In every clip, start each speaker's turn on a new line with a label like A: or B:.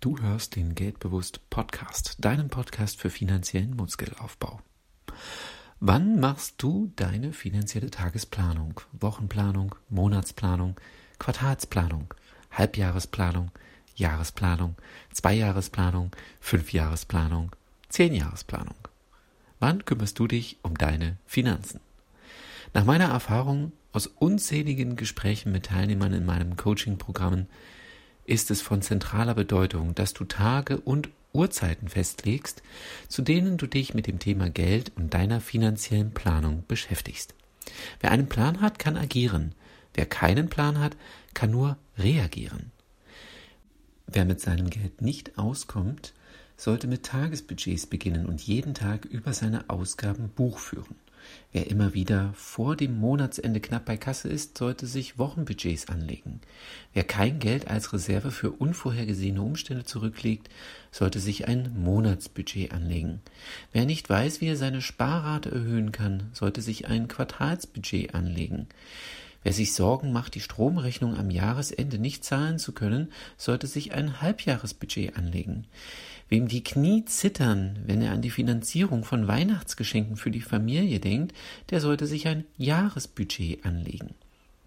A: Du hörst den Geldbewusst Podcast, deinen Podcast für finanziellen Muskelaufbau. Wann machst du deine finanzielle Tagesplanung, Wochenplanung, Monatsplanung, Quartalsplanung, Halbjahresplanung, Jahresplanung, Zweijahresplanung, Fünfjahresplanung, Zehnjahresplanung? Wann kümmerst du dich um deine Finanzen? Nach meiner Erfahrung aus unzähligen Gesprächen mit Teilnehmern in meinen Coaching-Programmen ist es von zentraler Bedeutung, dass du Tage und Uhrzeiten festlegst, zu denen du dich mit dem Thema Geld und deiner finanziellen Planung beschäftigst. Wer einen Plan hat, kann agieren. Wer keinen Plan hat, kann nur reagieren. Wer mit seinem Geld nicht auskommt, sollte mit Tagesbudgets beginnen und jeden Tag über seine Ausgaben Buch führen. Wer immer wieder vor dem Monatsende knapp bei Kasse ist, sollte sich Wochenbudgets anlegen. Wer kein Geld als Reserve für unvorhergesehene Umstände zurücklegt, sollte sich ein Monatsbudget anlegen. Wer nicht weiß, wie er seine Sparrate erhöhen kann, sollte sich ein Quartalsbudget anlegen. Wer sich Sorgen macht, die Stromrechnung am Jahresende nicht zahlen zu können, sollte sich ein Halbjahresbudget anlegen. Wem die Knie zittern, wenn er an die Finanzierung von Weihnachtsgeschenken für die Familie denkt, der sollte sich ein Jahresbudget anlegen.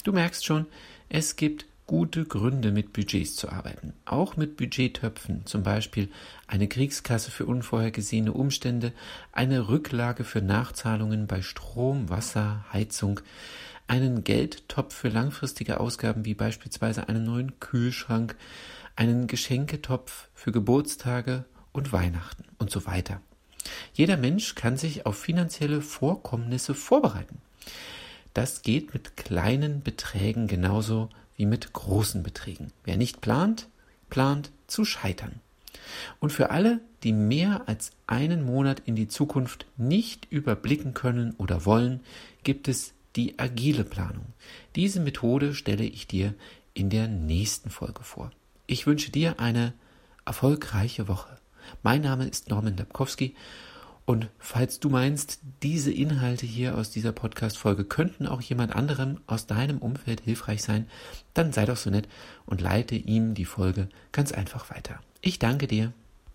A: Du merkst schon, es gibt gute Gründe, mit Budgets zu arbeiten. Auch mit Budgettöpfen, zum Beispiel eine Kriegskasse für unvorhergesehene Umstände, eine Rücklage für Nachzahlungen bei Strom, Wasser, Heizung, einen Geldtopf für langfristige Ausgaben wie beispielsweise einen neuen Kühlschrank, einen Geschenketopf für Geburtstage und Weihnachten und so weiter. Jeder Mensch kann sich auf finanzielle Vorkommnisse vorbereiten. Das geht mit kleinen Beträgen genauso wie mit großen Beträgen. Wer nicht plant, plant zu scheitern. Und für alle, die mehr als einen Monat in die Zukunft nicht überblicken können oder wollen, gibt es die agile Planung. Diese Methode stelle ich dir in der nächsten Folge vor. Ich wünsche dir eine erfolgreiche Woche. Mein Name ist Norman Dabkowski und falls du meinst, diese Inhalte hier aus dieser Podcast-Folge könnten auch jemand anderem aus deinem Umfeld hilfreich sein, dann sei doch so nett und leite ihm die Folge ganz einfach weiter. Ich danke dir.